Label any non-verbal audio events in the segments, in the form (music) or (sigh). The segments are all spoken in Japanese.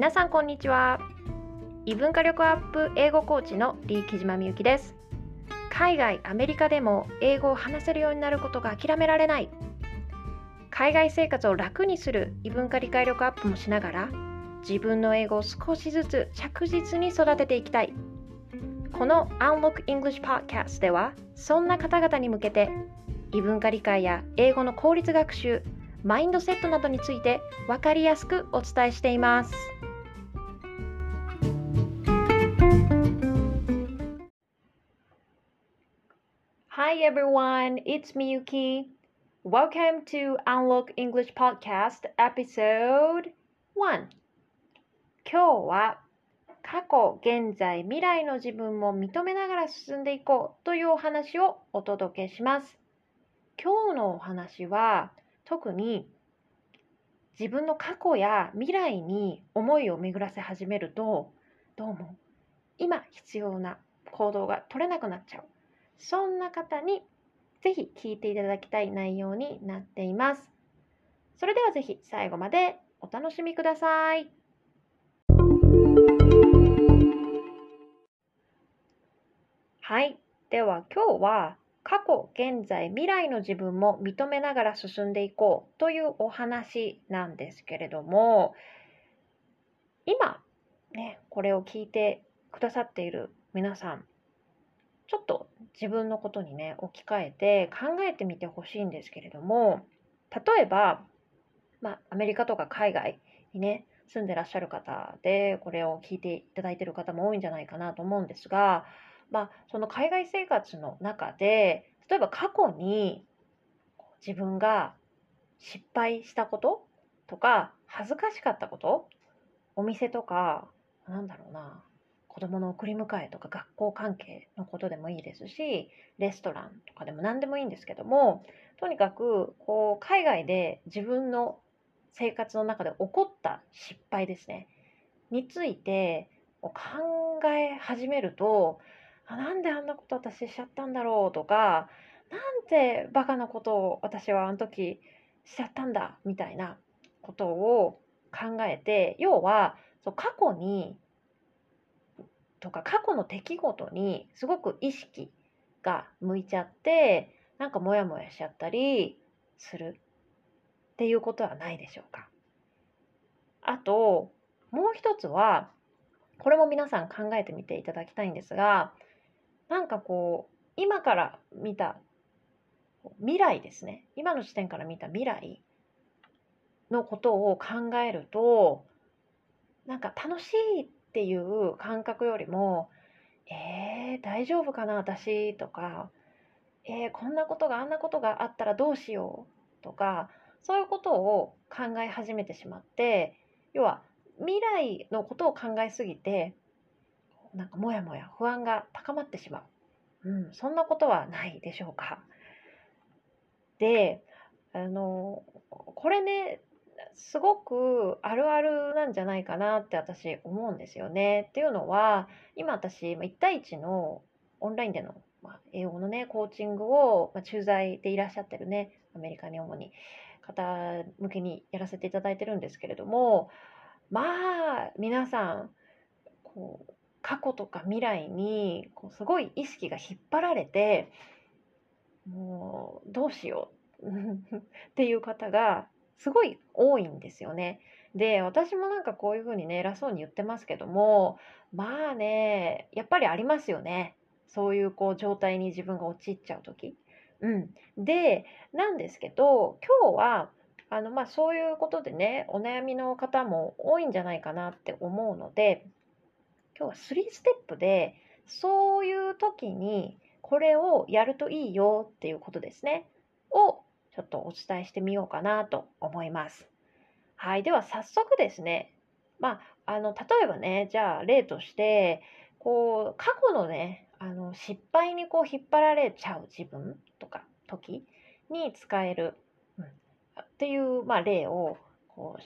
皆さんこんにちは。異文化力アップ英語コーチのリー木島みゆきです。海外アメリカでも英語を話せるようになることが諦められない。海外生活を楽にする異文化理解力アップもしながら自分の英語を少しずつ着実に育てていきたい。この Unlock English Podcast ではそんな方々に向けて異文化理解や英語の効率学習マインドセットなどについて分かりやすくお伝えしています。Hi everyone, it's Miyuki. Welcome to Unlock English Podcast Episode 1. 今日は過去、現在、未来の自分も認めながら進んでいこうというお話をお届けします。今日のお話は特に自分の過去や未来に思いを巡らせ始めるとどうも今必要な行動が取れなくなっちゃうそんな方にぜひ聞いていただきたい内容になっています。それではぜひ最後までお楽しみください。はい。では今日は過去、現在、未来の自分も認めながら進んでいこうというお話なんですけれども、今、ね、これを聞いてくださっている皆さん、ちょっと自分のことにね、置き換えて考えてみてほしいんですけれども、例えば、まあ、アメリカとか海外にね、住んでらっしゃる方で、これを聞いていただいてる方も多いんじゃないかなと思うんですが、まあ、その海外生活の中で例えば過去に自分が失敗したこととか恥ずかしかったことお店とかなんだろうな子供の送り迎えとか学校関係のことでもいいですしレストランとかでも何でもいいんですけどもとにかくこう海外で自分の生活の中で起こった失敗ですね。について考え始めるとあなんであんなこと私しちゃったんだろうとかなんてバカなことを私はあの時しちゃったんだみたいなことを考えて要はそう過去にとか過去の出来事にすごく意識が向いちゃってなんかモヤモヤしちゃったりするっていうことはないでしょうか。あともう一つはこれも皆さん考えてみていただきたいんですがなんかこう今から見た未来ですね今の視点から見た未来のことを考えるとなんか楽しいっっていう感覚よりもえー、大丈夫かな私とかえー、こんなことがあんなことがあったらどうしようとかそういうことを考え始めてしまって要は未来のことを考えすぎてなんかもやもや不安が高まってしまう。うん、そんなことはないでしょうか。で、あの、これね、すごくあるあるなんじゃないかなって私思うんですよね。っていうのは、今私、1対1のオンラインでの、英語のね、コーチングを、駐在でいらっしゃってるね、アメリカに主に方向けにやらせていただいてるんですけれども、まあ、皆さん、こう、過去とか未来にこうすごい意識が引っ張られてもうどうしよう (laughs) っていう方がすごい多いんですよね。で私もなんかこういうふうにね偉そうに言ってますけどもまあねやっぱりありますよねそういうこう状態に自分が陥っちゃう時。うん、でなんですけど今日はあのまあそういうことでねお悩みの方も多いんじゃないかなって思うので今日は3ステップでそういう時にこれをやるといいよっていうことですねをちょっとお伝えしてみようかなと思います。はい、では早速ですね、まあ、あの例えばねじゃあ例としてこう過去のねあの失敗にこう引っ張られちゃう自分とか時に使える、うん、っていう、まあ、例をこう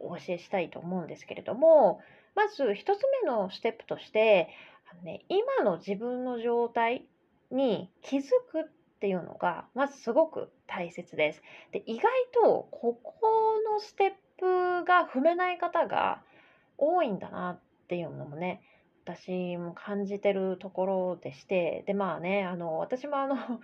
お教えしたいと思うんですけれどもまず1つ目のステップとしてあの、ね、今の自分の状態に気づくっていうのがまずすごく大切です。で意外とここのステップが踏めない方が多いんだなっていうのもね私も感じてるところでしてでまあねあの私もあの (laughs)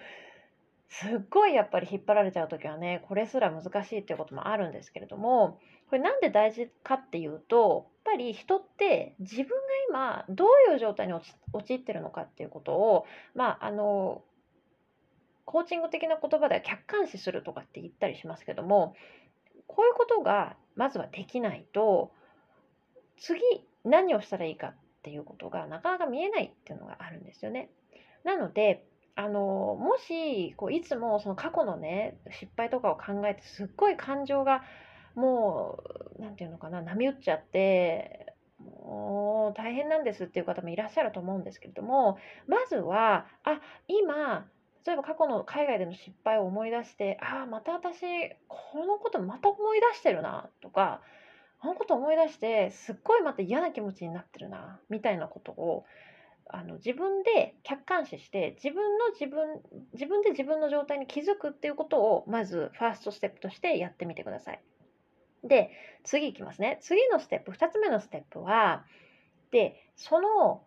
すっごいやっぱり引っ張られちゃう時はねこれすら難しいっていうこともあるんですけれどもこれなんで大事かっていうとやっぱり人って自分が今どういう状態に陥ってるのかっていうことをまああのコーチング的な言葉では客観視するとかって言ったりしますけどもこういうことがまずはできないと次何をしたらいいかっていうことがなかなか見えないっていうのがあるんですよね。なのであのもしこういつもその過去のね失敗とかを考えてすっごい感情がもう何て言うのかな波打っちゃってもう大変なんですっていう方もいらっしゃると思うんですけれどもまずはあ今例えば過去の海外での失敗を思い出して、ああ、また私、このことまた思い出してるな、とか、あのこと思い出して、すっごいまた嫌な気持ちになってるな、みたいなことを、あの自分で客観視して自分の自分自分で自分の状態に気づくっていうことをまずファーストステップとしてやってみてください。で次いきますね次のステップ2つ目のステップはでその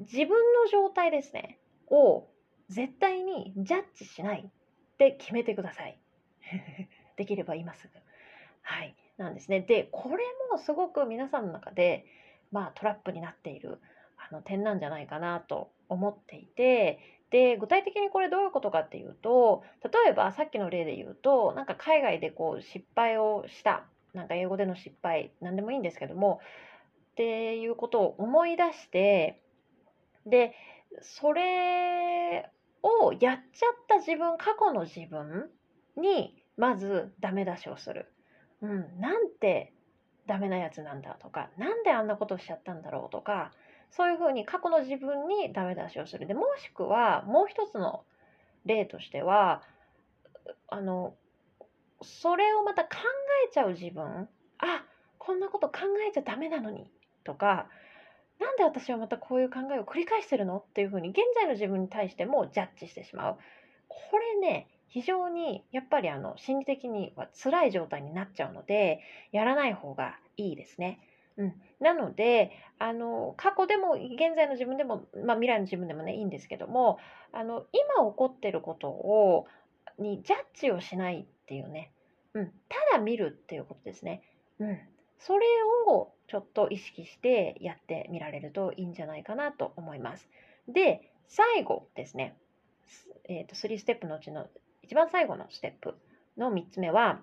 自分の状態ですねを絶対にジャッジしないって決めてください。(laughs) できれば今すぐ。はい。なんですね。で、これもすごく皆さんの中で、まあ、トラップになっているあの点なんじゃないかなと思っていて、で、具体的にこれどういうことかっていうと、例えばさっきの例で言うと、なんか海外でこう失敗をした、なんか英語での失敗、何でもいいんですけども、っていうことを思い出して、で、それをやっちゃった自分、過去の自分に、まずダメ出しをする。うん、なんてダメなやつなんだとか、なんであんなことしちゃったんだろうとか、そういうふうに過去の自分にダメ出しをする。で、もしくは、もう一つの例としては、あの、それをまた考えちゃう自分、あ、こんなこと考えちゃダメなのに、とか、なんで私はまたこういう考えを繰り返してるの？っていうふうに現在の自分に対してもジャッジしてしまう。これね、非常にやっぱりあの心理的には辛い状態になっちゃうので、やらない方がいいですね。うん、なのであの過去でも現在の自分でも、まあ、未来の自分でもねいいんですけどもあの今起こってることをにジャッジをしないっていうね、うん、ただ見るっていうことですね。うん、それをちょっと意識してやってみられるといいんじゃないかなと思います。で、最後ですね、えーと、3ステップのうちの一番最後のステップの3つ目は、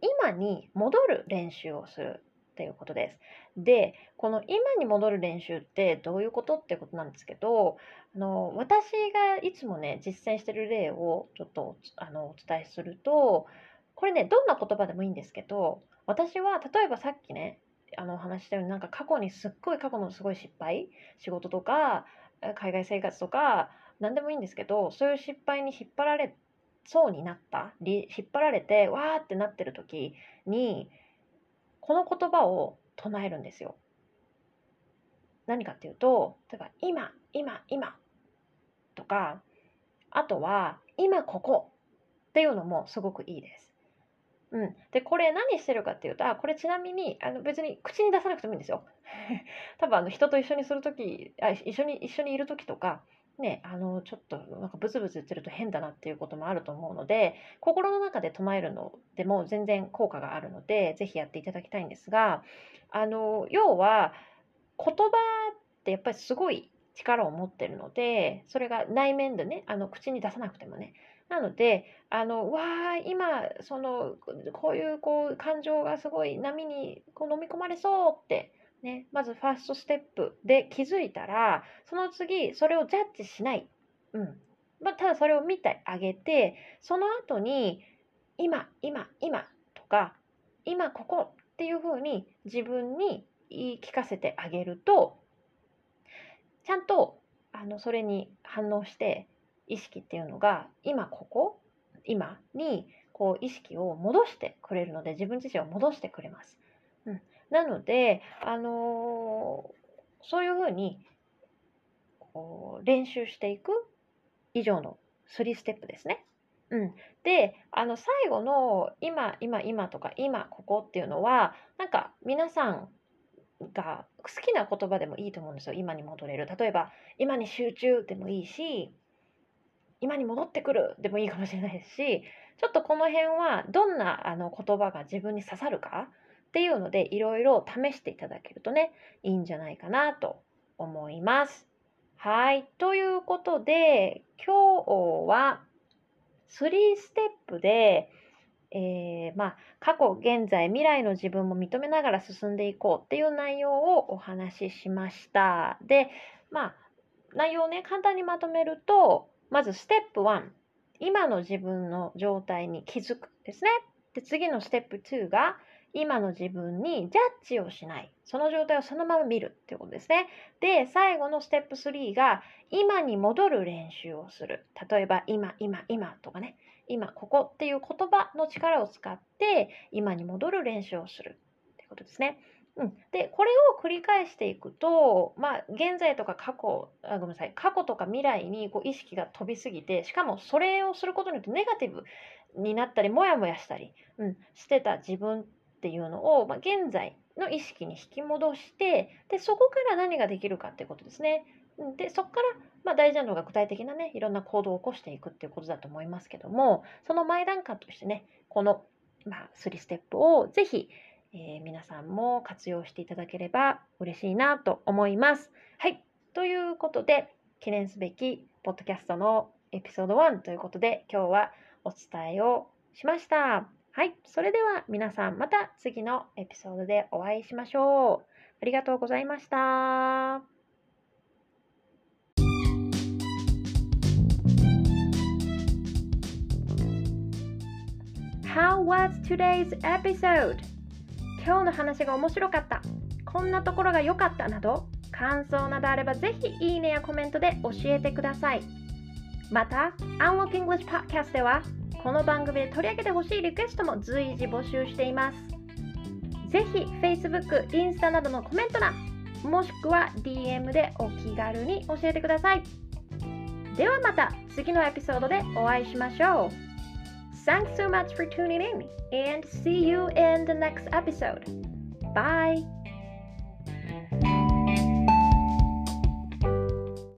今に戻る練習をするっていうことです。で、この今に戻る練習ってどういうことってことなんですけど、あの私がいつもね、実践してる例をちょっとあのお伝えすると、これね、どんな言葉でもいいんですけど、私は例えばさっきねあの話したようになんか過去にすっごい過去のすごい失敗仕事とか海外生活とか何でもいいんですけどそういう失敗に引っ張られそうになった引っ張られてわーってなってる時にこの言葉を唱えるんですよ。何かっていうと例えば「今今今」とかあとは「今ここ」っていうのもすごくいいです。うん、でこれ何してるかっていうとあこれちなみにあの別に口に出さなくてもいいんですよ。(laughs) 多分あの人と一緒にする時あ一緒に一緒にいる時とかね、あのちょっとなんかブツブツ言ってると変だなっていうこともあると思うので心の中で唱えるのでも全然効果があるのでぜひやっていただきたいんですがあの要は言葉ってやっぱりすごい力を持ってるのでそれが内面でねあの口に出さなくてもねなので、あの、わあ、今、その、こういうこう感情がすごい波にこう飲み込まれそうって、ね、まずファーストステップで気づいたら、その次、それをジャッジしない。うん。まあ、ただそれを見てあげて、その後に、今、今、今とか、今ここっていうふうに自分に言い聞かせてあげると、ちゃんとあのそれに反応して意識っていうのが今ここ今にこう意識を戻してくれるので自分自身を戻してくれます。うん、なので、あのー、そういうふうにこう練習していく以上の3ステップですね。うん、であの最後の今今今とか今ここっていうのはなんか皆さんが好きな言葉でもいいと思うんですよ今に戻れる例えば今に集中でもいいし今に戻ってくるでもいいかもしれないですし (laughs) ちょっとこの辺はどんなあの言葉が自分に刺さるかっていうのでいろいろ試していただけるとねいいんじゃないかなと思います。はい。ということで今日は3ステップでえー、まあ、過去、現在、未来の自分も認めながら進んでいこうっていう内容をお話ししました。で、まあ、内容をね、簡単にまとめると、まずステップ1、今の自分の状態に気づくですね。で、次のステップ2が、今の自分にジャッジをしない。その状態をそのまま見るっていうことですね。で、最後のステップ3が、今に戻る練習をする。例えば、今、今、今とかね。今、ここっていう言葉の力を使って、今に戻る練習をするってことですね。うん、でこれを繰り返していくと、まあ、現在とか過去あごめんなさい過去とか未来にこう意識が飛びすぎてしかもそれをすることによってネガティブになったりモヤモヤしたり、うん、してた自分っていうのを、まあ、現在の意識に引き戻してでそこから何ができるかってことですね。でそこから、まあ、大事なのが具体的なねいろんな行動を起こしていくっていうことだと思いますけどもその前段階としてねこの、まあ、3ステップをぜひ、えー、皆さんも活用していただければ嬉しいなと思います。はいということで記念すべきポッドキャストのエピソード1ということで今日はお伝えをしました。はい。それでは皆さんまた次のエピソードでお会いしましょう。ありがとうございました。How was today's episode? 今日の話が面白かった。こんなところが良かったなど、感想などあればぜひいいねやコメントで教えてください。また、Unlock English Podcast では、この番組で取り上げてほしいリクエストも随時募集しています。ぜひ Facebook、インスタなどのコメント欄、もしくは DM でお気軽に教えてください。ではまた次のエピソードでお会いしましょう。Thanks so much for tuning in and see you in the next episode. Bye.